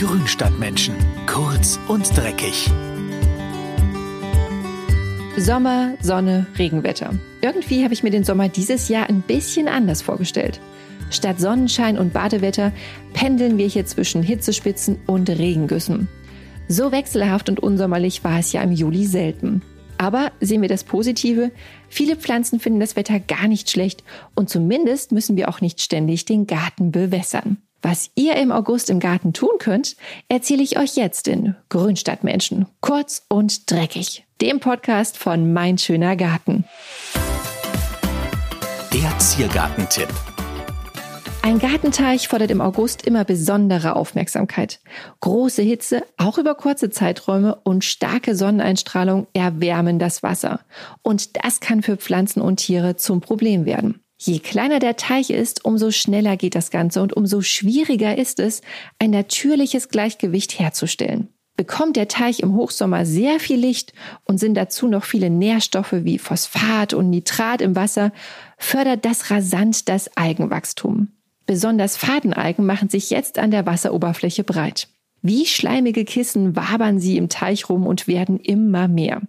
Grünstadtmenschen. Kurz und dreckig. Sommer, Sonne, Regenwetter. Irgendwie habe ich mir den Sommer dieses Jahr ein bisschen anders vorgestellt. Statt Sonnenschein und Badewetter pendeln wir hier zwischen Hitzespitzen und Regengüssen. So wechselhaft und unsommerlich war es ja im Juli selten. Aber sehen wir das Positive, viele Pflanzen finden das Wetter gar nicht schlecht und zumindest müssen wir auch nicht ständig den Garten bewässern. Was ihr im August im Garten tun könnt, erzähle ich euch jetzt in Grünstadtmenschen. Kurz und dreckig. Dem Podcast von Mein schöner Garten. Der Ziergartentipp. Ein Gartenteich fordert im August immer besondere Aufmerksamkeit. Große Hitze, auch über kurze Zeiträume und starke Sonneneinstrahlung erwärmen das Wasser. Und das kann für Pflanzen und Tiere zum Problem werden. Je kleiner der Teich ist, umso schneller geht das Ganze und umso schwieriger ist es, ein natürliches Gleichgewicht herzustellen. Bekommt der Teich im Hochsommer sehr viel Licht und sind dazu noch viele Nährstoffe wie Phosphat und Nitrat im Wasser, fördert das rasant das Algenwachstum. Besonders Fadenalgen machen sich jetzt an der Wasseroberfläche breit. Wie schleimige Kissen wabern sie im Teich rum und werden immer mehr.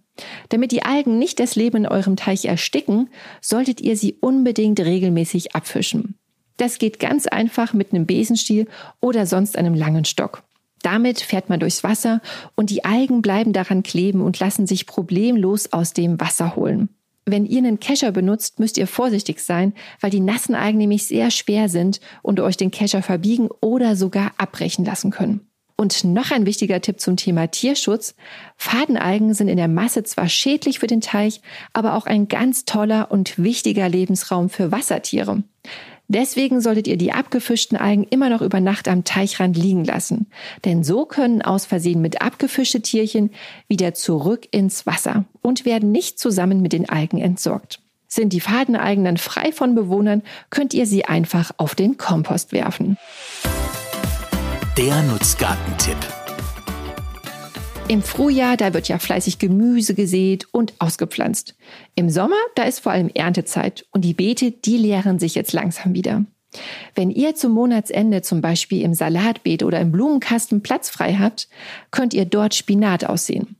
Damit die Algen nicht das Leben in eurem Teich ersticken, solltet ihr sie unbedingt regelmäßig abfischen. Das geht ganz einfach mit einem Besenstiel oder sonst einem langen Stock. Damit fährt man durchs Wasser und die Algen bleiben daran kleben und lassen sich problemlos aus dem Wasser holen. Wenn ihr einen Kescher benutzt, müsst ihr vorsichtig sein, weil die nassen Algen nämlich sehr schwer sind und euch den Kescher verbiegen oder sogar abbrechen lassen können. Und noch ein wichtiger Tipp zum Thema Tierschutz. Fadenalgen sind in der Masse zwar schädlich für den Teich, aber auch ein ganz toller und wichtiger Lebensraum für Wassertiere. Deswegen solltet ihr die abgefischten Algen immer noch über Nacht am Teichrand liegen lassen. Denn so können aus Versehen mit abgefischte Tierchen wieder zurück ins Wasser und werden nicht zusammen mit den Algen entsorgt. Sind die Fadenalgen dann frei von Bewohnern, könnt ihr sie einfach auf den Kompost werfen. Der Nutzgartentipp. Im Frühjahr, da wird ja fleißig Gemüse gesät und ausgepflanzt. Im Sommer, da ist vor allem Erntezeit und die Beete, die leeren sich jetzt langsam wieder. Wenn ihr zum Monatsende zum Beispiel im Salatbeet oder im Blumenkasten Platz frei habt, könnt ihr dort Spinat aussehen.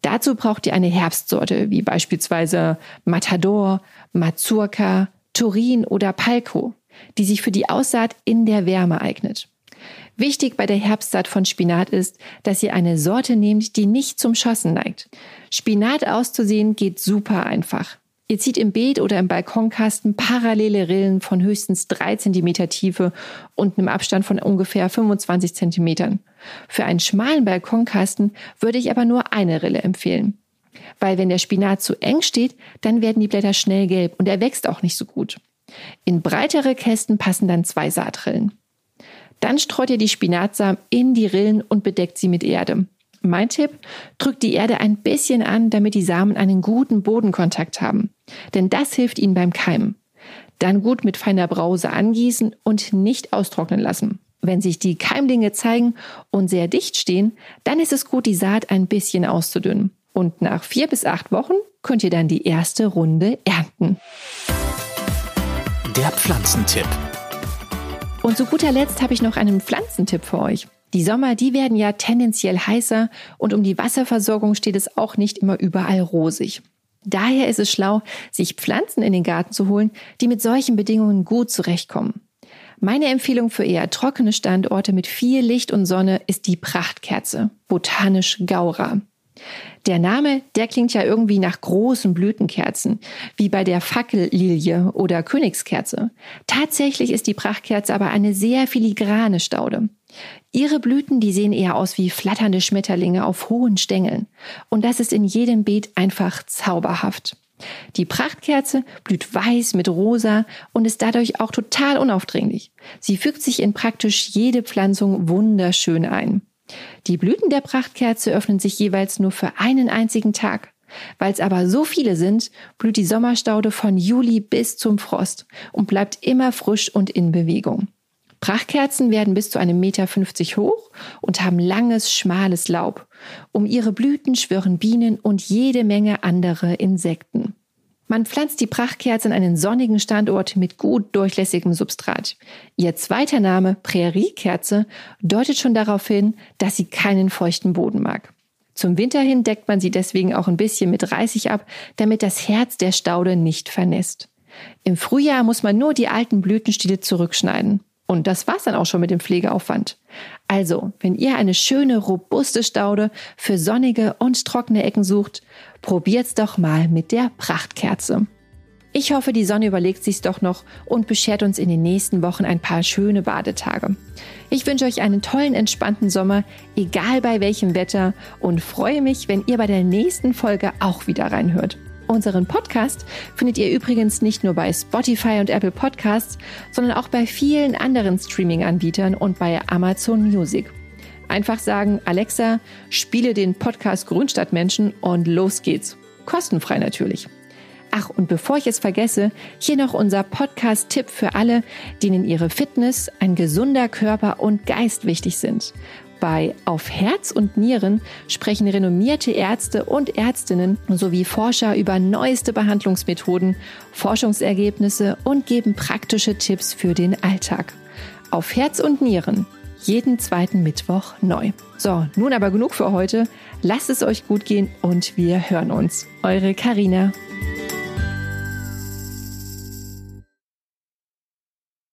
Dazu braucht ihr eine Herbstsorte, wie beispielsweise Matador, Mazurka, Turin oder Palco, die sich für die Aussaat in der Wärme eignet. Wichtig bei der Herbstsaat von Spinat ist, dass ihr eine Sorte nehmt, die nicht zum Schossen neigt. Spinat auszusehen geht super einfach. Ihr zieht im Beet oder im Balkonkasten parallele Rillen von höchstens drei Zentimeter Tiefe und einem Abstand von ungefähr 25 Zentimetern. Für einen schmalen Balkonkasten würde ich aber nur eine Rille empfehlen. Weil wenn der Spinat zu eng steht, dann werden die Blätter schnell gelb und er wächst auch nicht so gut. In breitere Kästen passen dann zwei Saatrillen. Dann streut ihr die Spinatsamen in die Rillen und bedeckt sie mit Erde. Mein Tipp, drückt die Erde ein bisschen an, damit die Samen einen guten Bodenkontakt haben. Denn das hilft ihnen beim Keimen. Dann gut mit feiner Brause angießen und nicht austrocknen lassen. Wenn sich die Keimlinge zeigen und sehr dicht stehen, dann ist es gut, die Saat ein bisschen auszudünnen. Und nach vier bis acht Wochen könnt ihr dann die erste Runde ernten. Der Pflanzentipp. Und zu guter Letzt habe ich noch einen Pflanzentipp für euch. Die Sommer, die werden ja tendenziell heißer und um die Wasserversorgung steht es auch nicht immer überall rosig. Daher ist es schlau, sich Pflanzen in den Garten zu holen, die mit solchen Bedingungen gut zurechtkommen. Meine Empfehlung für eher trockene Standorte mit viel Licht und Sonne ist die Prachtkerze, botanisch Gaura. Der Name, der klingt ja irgendwie nach großen Blütenkerzen, wie bei der Fackellilie oder Königskerze. Tatsächlich ist die Prachtkerze aber eine sehr filigrane Staude. Ihre Blüten, die sehen eher aus wie flatternde Schmetterlinge auf hohen Stängeln. Und das ist in jedem Beet einfach zauberhaft. Die Prachtkerze blüht weiß mit rosa und ist dadurch auch total unaufdringlich. Sie fügt sich in praktisch jede Pflanzung wunderschön ein. Die Blüten der Prachtkerze öffnen sich jeweils nur für einen einzigen Tag. Weil es aber so viele sind, blüht die Sommerstaude von Juli bis zum Frost und bleibt immer frisch und in Bewegung. Prachtkerzen werden bis zu einem Meter fünfzig hoch und haben langes, schmales Laub. Um ihre Blüten schwirren Bienen und jede Menge andere Insekten. Man pflanzt die Prachtkerze an einen sonnigen Standort mit gut durchlässigem Substrat. Ihr zweiter Name, Präriekerze, deutet schon darauf hin, dass sie keinen feuchten Boden mag. Zum Winter hin deckt man sie deswegen auch ein bisschen mit Reisig ab, damit das Herz der Staude nicht vernässt. Im Frühjahr muss man nur die alten Blütenstiele zurückschneiden. Und das war's dann auch schon mit dem Pflegeaufwand. Also, wenn ihr eine schöne, robuste Staude für sonnige und trockene Ecken sucht, probiert's doch mal mit der Prachtkerze. Ich hoffe, die Sonne überlegt sich's doch noch und beschert uns in den nächsten Wochen ein paar schöne Badetage. Ich wünsche euch einen tollen, entspannten Sommer, egal bei welchem Wetter, und freue mich, wenn ihr bei der nächsten Folge auch wieder reinhört. Unseren Podcast findet ihr übrigens nicht nur bei Spotify und Apple Podcasts, sondern auch bei vielen anderen Streaming-Anbietern und bei Amazon Music. Einfach sagen, Alexa, spiele den Podcast Grünstadtmenschen und los geht's. Kostenfrei natürlich. Ach, und bevor ich es vergesse, hier noch unser Podcast-Tipp für alle, denen ihre Fitness, ein gesunder Körper und Geist wichtig sind. Bei Auf Herz und Nieren sprechen renommierte Ärzte und Ärztinnen sowie Forscher über neueste Behandlungsmethoden, Forschungsergebnisse und geben praktische Tipps für den Alltag. Auf Herz und Nieren. Jeden zweiten Mittwoch neu. So, nun aber genug für heute. Lasst es euch gut gehen und wir hören uns. Eure Karina.